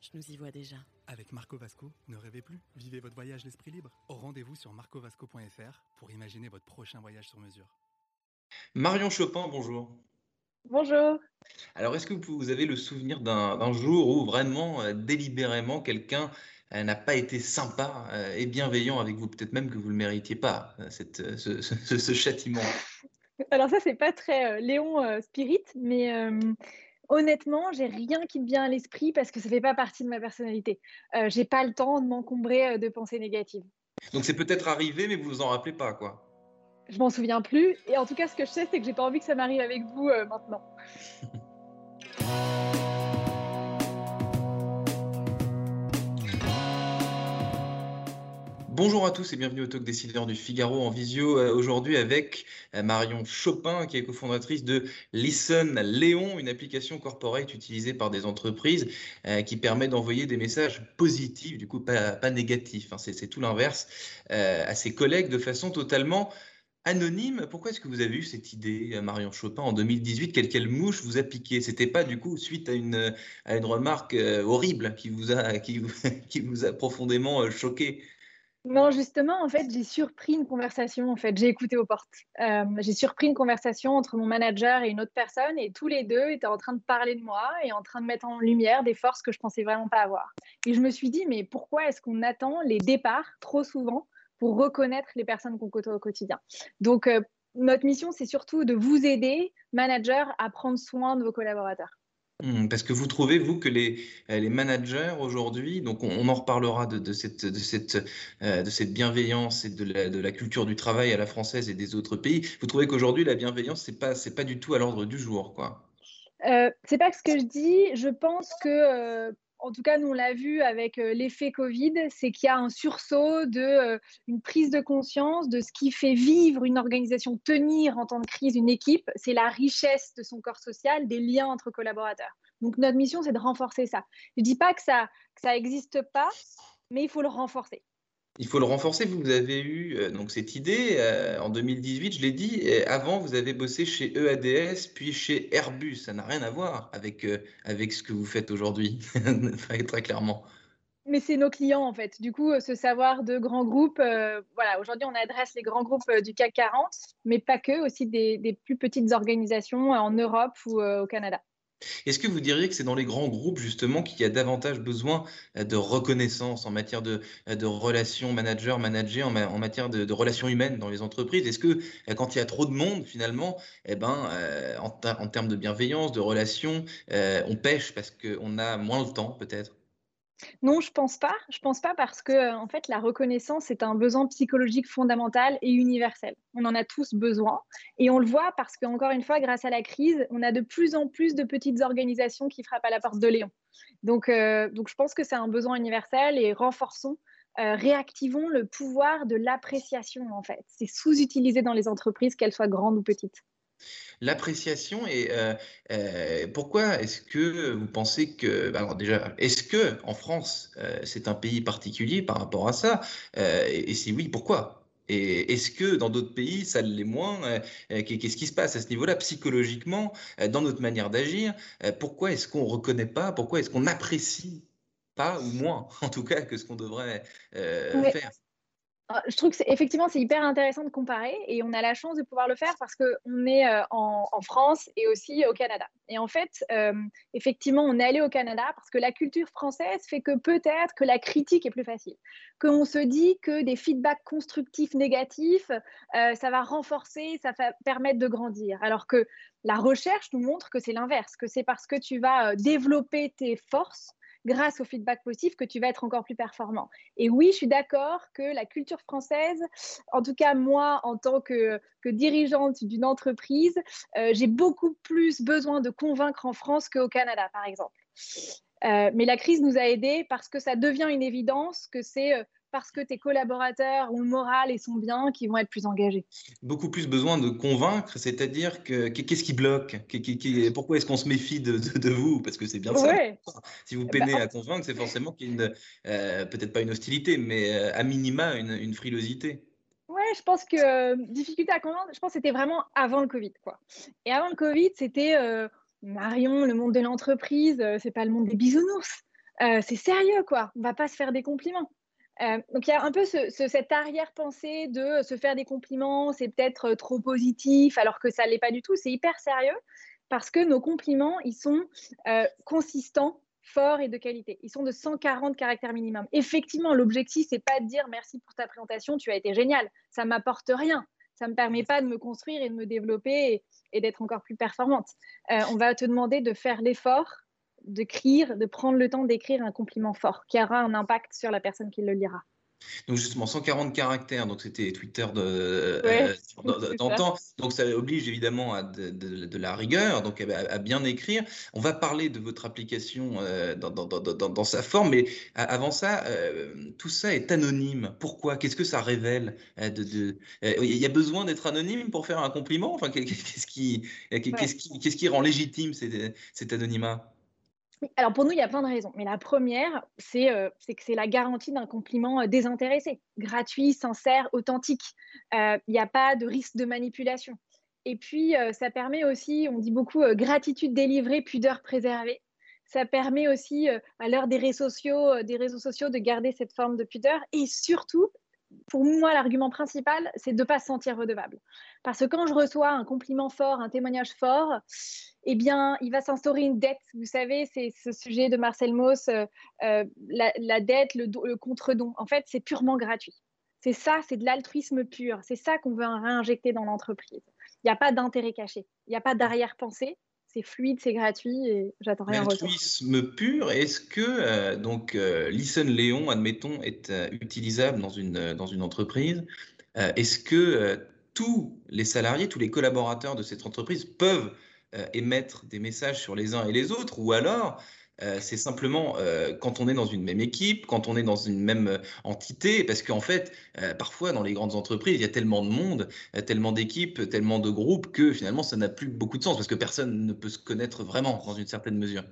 Je nous y vois déjà. Avec Marco Vasco, ne rêvez plus, vivez votre voyage l'esprit libre. Au rendez-vous sur marcovasco.fr pour imaginer votre prochain voyage sur mesure. Marion Chopin, bonjour. Bonjour. Alors, est-ce que vous, avez le souvenir d'un d'un jour où vraiment, euh, délibérément, quelqu'un euh, n'a pas été sympa euh, et bienveillant avec vous? Peut-être même que vous ne le méritiez pas, euh, cette, euh, ce, ce- ce châtiment. Alors ça, c'est pas très euh, Léon euh, Spirit, mais euh, honnêtement, j'ai rien qui me vient à l'esprit parce que ça fait pas partie de ma personnalité. Euh, j'ai pas le temps de m'encombrer euh, de pensées négatives. Donc, c'est peut-être arrivé, mais vous vous en rappelez pas, quoi. Je m'en souviens plus. Et en tout cas, ce que je sais, c'est que j'ai pas envie que ça m'arrive avec vous euh, maintenant. Bonjour à tous et bienvenue au Talk Décideur du Figaro en visio euh, aujourd'hui avec euh, Marion Chopin qui est cofondatrice de Listen Léon, une application corporate utilisée par des entreprises euh, qui permet d'envoyer des messages positifs, du coup pas, négatifs, hein, c'est tout l'inverse, à ses collègues de façon totalement anonyme. Pourquoi est-ce que vous avez eu cette idée, Marion Chopin, en 2018? Quelle, mouche vous a piqué? C'était pas du coup suite à une, à une remarque horrible qui vous a, qui vous, a profondément choqué? Non, justement, en fait, j'ai surpris une conversation. En fait, j'ai écouté aux portes. Euh, j'ai surpris une conversation entre mon manager et une autre personne, et tous les deux étaient en train de parler de moi et en train de mettre en lumière des forces que je pensais vraiment pas avoir. Et je me suis dit, mais pourquoi est-ce qu'on attend les départs trop souvent pour reconnaître les personnes qu'on côtoie au quotidien? Donc, euh, notre mission, c'est surtout de vous aider, manager, à prendre soin de vos collaborateurs. Hmm, Parce que vous trouvez, vous, que les, euh, les managers aujourd'hui, donc on, en reparlera de, de cette, de, cette, euh, de cette bienveillance et de la, de la culture du travail à la française et des autres pays, vous trouvez qu'aujourd'hui la bienveillance, c'est pas, c'est pas du tout à l'ordre du jour, quoi? Euh, c'est pas ce que je dis. Je pense que, euh, en tout cas, nous on l'a vu avec euh, l'effet Covid, c'est qu'il y a un sursaut de euh, une prise de conscience de ce qui fait vivre une organisation, tenir en temps de crise une équipe. C'est la richesse de son corps social, des liens entre collaborateurs. Donc notre mission, c'est de renforcer ça. Je dis pas que ça que ça existe pas, mais il faut le renforcer. Il faut le renforcer. Vous avez eu euh, donc cette idée euh, en 2018, je l'ai dit. avant, vous avez bossé chez EADS, puis chez Airbus. Ça n'a rien à voir avec, euh, avec ce que vous faites aujourd'hui, très, clairement. Mais c'est nos clients en fait. Du coup, ce savoir de grands groupes, voilà, aujourd'hui on adresse les grands groupes du CAC 40, mais pas que, aussi des, plus petites organisations en Europe ou au Canada. Est-ce que vous diriez que c'est dans les grands groupes justement qu'il y a davantage besoin euh, de reconnaissance en matière de, euh, relations manager-manager, en, ma- en matière de, relations humaines dans les entreprises? Est-ce que euh, quand il y a trop de monde finalement, eh ben, en, ter- en termes de bienveillance, de relations, on pêche parce qu'on a moins le temps peut-être? Non, je pense pas. Je pense pas parce que euh, en fait, la reconnaissance est un besoin psychologique fondamental et universel. On en a tous besoin et on le voit parce que encore une fois, grâce à la crise, on a de plus en plus de petites organisations qui frappent à la porte de Léon. Donc, euh, donc je pense que c'est un besoin universel et renforçons, euh, réactivons le pouvoir de l'appréciation en fait. C'est sous-utilisé dans les entreprises, qu'elles soient grandes ou petites. L'appréciation et euh, euh, pourquoi est-ce que vous pensez que, bah, alors déjà, est-ce que en France, euh, c'est un pays particulier par rapport à ça? Et, et si oui, pourquoi? Et est-ce que dans d'autres pays, ça l'est moins? Qu'est- Qu'est-ce qui se passe à ce niveau-là, psychologiquement, dans notre manière d'agir? Pourquoi est-ce qu'on reconnaît pas? Pourquoi est-ce qu'on n'apprécie pas, ou moins, en tout cas, que ce qu'on devrait faire? Ah, Je trouve que c'est effectivement c'est hyper intéressant de comparer et on a la chance de pouvoir le faire parce qu'on est euh, en, France et aussi au Canada. Et en fait, euh, effectivement, on est allé au Canada parce que la culture française fait que peut-être que la critique est plus facile, qu'on se dit que des feedbacks constructifs négatifs, euh, ça va renforcer, ça va permettre de grandir. Alors que la recherche nous montre que c'est l'inverse, que c'est parce que tu vas développer tes forces grâce au feedback positif que tu vas être encore plus performant. Et oui, je suis d'accord que la culture française, en tout cas moi, en tant que, dirigeante d'une entreprise, euh, j'ai beaucoup plus besoin de convaincre en France qu'au Canada, par exemple. Euh, mais la crise nous a aidés parce que ça devient une évidence que c'est euh, parce que tes collaborateurs ont le moral et sont bien qu'ils vont être plus engagés. Beaucoup plus besoin de convaincre, c'est-à-dire que qu'est-ce qui bloque? Pourquoi est-ce qu'on se méfie de, vous? Parce que c'est bien ça. Si vous bah, peinez à convaincre, c'est forcément qu'il y a euh, peut-être pas une hostilité, mais euh, à minima une, frilosité. Ouais, je pense que euh, difficulté à convaincre, je pense que c'était vraiment avant le Covid. Quoi. Et avant le Covid, c'était Marion, le monde de l'entreprise, c'est pas le monde des bisounours. c'est sérieux, quoi. On va pas se faire des compliments. Euh, donc il y a un peu cette arrière-pensée de se faire des compliments, c'est peut-être euh, trop positif, alors que ça ne l'est pas du tout. C'est hyper sérieux parce que nos compliments, ils sont euh, consistants, forts et de qualité. Ils sont de 140 caractères minimum. Effectivement, l'objectif, c'est pas de dire merci pour ta présentation, tu as été génial. Ça m'apporte rien. Ça ne me permet pas de me construire et de me développer et, d'être encore plus performante. on va te demander de faire l'effort d'écrire, de prendre le temps d'écrire un compliment fort qui aura un impact sur la personne qui le lira. Donc justement 140 caractères, donc c'était Twitter de euh, d'antan, donc ça oblige évidemment à de, la rigueur, donc à, bien écrire. On va parler de votre application euh, dans, sa forme, mais avant ça, euh, tout ça est anonyme. Pourquoi? Qu'est-ce que ça révèle de, Il y a besoin d'être anonyme pour faire un compliment? Enfin, qu'est-ce qui, qu'est-ce qui, qu'est-ce qui rend légitime cet anonymat? Alors pour nous, il y a plein de raisons. Mais la première, euh, c'est que c'est la garantie d'un compliment euh, désintéressé, gratuit, sincère, authentique. Euh, il n'y a pas de risque de manipulation. Et puis, ça permet aussi, on dit beaucoup, gratitude délivrée, pudeur préservée. Ça permet aussi, à l'heure des réseaux sociaux, de garder cette forme de pudeur. Et surtout, pour moi, l'argument principal, c'est de ne pas se sentir redevable. Parce que quand je reçois un compliment fort, un témoignage fort, eh bien, il va s'instaurer une dette. Vous savez, c'est ce sujet de Marcel Mauss, euh, euh, la, dette, le, le contre-don. En fait, c'est purement gratuit. C'est ça, c'est de l'altruisme pur. C'est ça qu'on veut réinjecter dans l'entreprise. Il n'y a pas d'intérêt caché. Il n'y a pas d'arrière-pensée. C'est fluide, c'est gratuit et j'attends rien en retour. L'altruisme pur, est-ce que euh, donc Listen Léon, admettons, est utilisable dans une, dans une entreprise Est-ce que tous les salariés, tous les collaborateurs de cette entreprise peuvent euh, émettre des messages sur les uns et les autres, ou alors euh, c'est simplement euh, quand on est dans une même équipe, quand on est dans une même entité, parce qu'en fait, parfois dans les grandes entreprises, il y a tellement de monde, tellement d'équipes, tellement de groupes que finalement ça n'a plus beaucoup de sens, parce que personne ne peut se connaître vraiment dans une certaine mesure.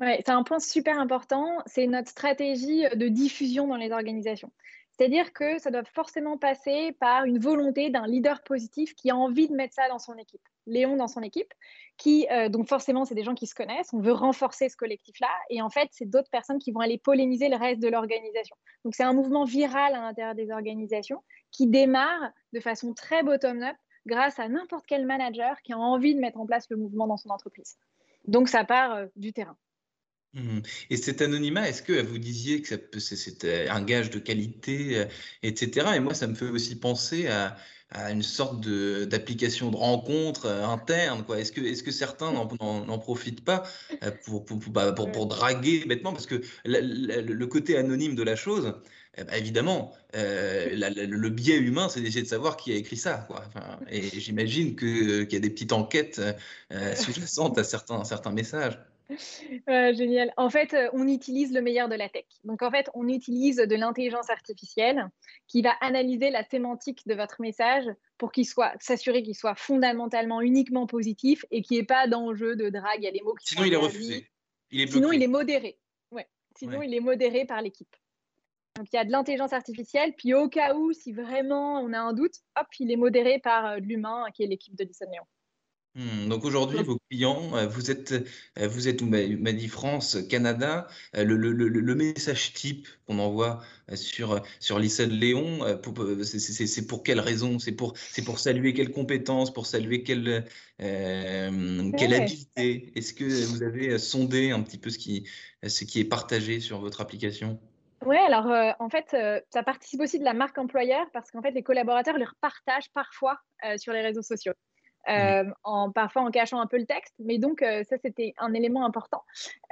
Ouais, c'est un point super important, c'est notre stratégie de diffusion dans les organisations. C'est-à-dire que ça doit forcément passer par une volonté d'un leader positif qui a envie de mettre ça dans son équipe. Léon dans son équipe, qui, euh, donc forcément, c'est des gens qui se connaissent, on veut renforcer ce collectif-là, et en fait, c'est d'autres personnes qui vont aller polémiser le reste de l'organisation. Donc, c'est un mouvement viral à l'intérieur des organisations qui démarre de façon très bottom-up grâce à n'importe quel manager qui a envie de mettre en place le mouvement dans son entreprise. Donc, ça part euh, du terrain. Mmh. Et cet anonymat, est-ce que vous disiez que c'était un gage de qualité, euh, etc. Et moi, ça me fait aussi penser à, une sorte d'application de, rencontre euh, interne. Est-ce, que, certains n'en, profitent pas euh, bah, pour, draguer bêtement? Parce que le côté anonyme de la chose, eh ben, évidemment, le biais humain, c'est d'essayer de savoir qui a écrit ça. Et j'imagine qu'il y a des petites enquêtes sous-jacentes à certains messages génial. En fait, euh, on utilise le meilleur de la tech. Donc, en fait, on utilise de l'intelligence artificielle qui va analyser la sémantique de votre message pour qu'il soit, s'assurer qu'il soit fondamentalement uniquement positif et qu'il n'y ait pas d'enjeu de drague. Il y a des mots qui Sinon, il est refusé. Il est Sinon, il est modéré. Ouais. Sinon, il est modéré par l'équipe. Donc, il y a de l'intelligence artificielle. Puis, au cas où, si vraiment on a un doute, hop, il est modéré par euh, l'humain qui est l'équipe de Disney Hmm, donc aujourd'hui, vos clients, euh, vous êtes, euh, vous êtes, m'a dit France, Canada, euh, le, le, le, message type qu'on envoie sur, sur Listen Léon, c'est pour quelle raison? C'est pour, pour saluer quelle compétence, pour saluer quelle, quelle habileté? Est-ce que vous avez sondé un petit peu ce qui, ce qui est partagé sur votre application? Oui, alors en fait, ça participe aussi de la marque employeur parce qu'en fait, les collaborateurs leur partagent parfois sur les réseaux sociaux. Euh, en, parfois en cachant un peu le texte. Mais donc, euh, ça, c'était un élément important.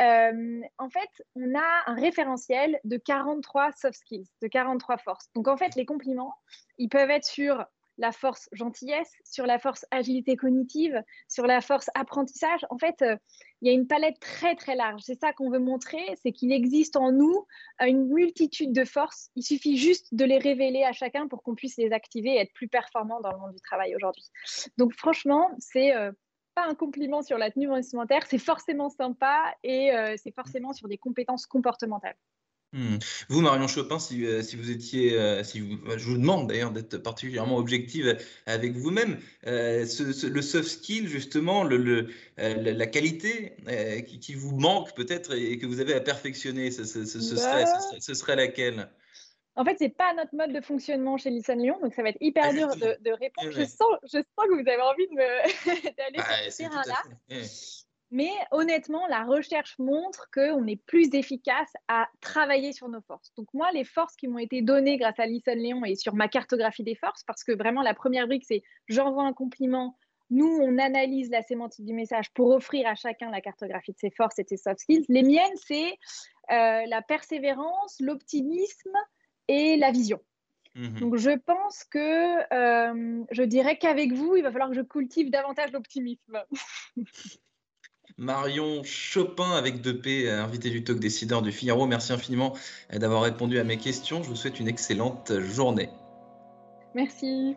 Euh, en fait, on a un référentiel de 43 soft skills, de 43 forces. Donc, en fait, les compliments, ils peuvent être sur la force gentillesse, sur la force agilité cognitive, sur la force apprentissage. En fait, euh, il y a une palette très très large. C'est ça qu'on veut montrer, c'est qu'il existe en nous euh, une multitude de forces. Il suffit juste de les révéler à chacun pour qu'on puisse les activer et être plus performant dans le monde du travail aujourd'hui. Donc franchement, c'est euh, pas un compliment sur la tenue vestimentaire, c'est forcément sympa et c'est forcément sur des compétences comportementales. Mmh. Vous, Marion Chopin, si, euh, si vous étiez, euh, si vous, je vous demande d'ailleurs d'être particulièrement objective avec vous-même, euh, le soft skill, justement, le, le la qualité qui, qui, vous manque peut-être et que vous avez à perfectionner, ce, ce, ce, serait, ce, serait, laquelle? En fait, c'est pas notre mode de fonctionnement chez Lisson Lyon, donc ça va être hyper ah, dur de, de répondre. Je, sens, je sens que vous avez envie d'aller bah, sur ce terrain-là. Mais honnêtement, la recherche montre qu'on est plus efficace à travailler sur nos forces. Donc moi, les forces qui m'ont été données grâce à Lison Léon et sur ma cartographie des forces, parce que vraiment la première brique, c'est j'envoie un compliment, nous, on analyse la sémantique du message pour offrir à chacun la cartographie de ses forces et de ses soft skills. Les miennes, c'est euh, la persévérance, l'optimisme et la vision. Mmh Donc je pense que euh, je dirais qu'avec vous, il va falloir que je cultive davantage l'optimisme. Marion Chopin avec 2P, invité du talk décideur du Figaro. Merci infiniment d'avoir répondu à mes questions. Je vous souhaite une excellente journée. Merci.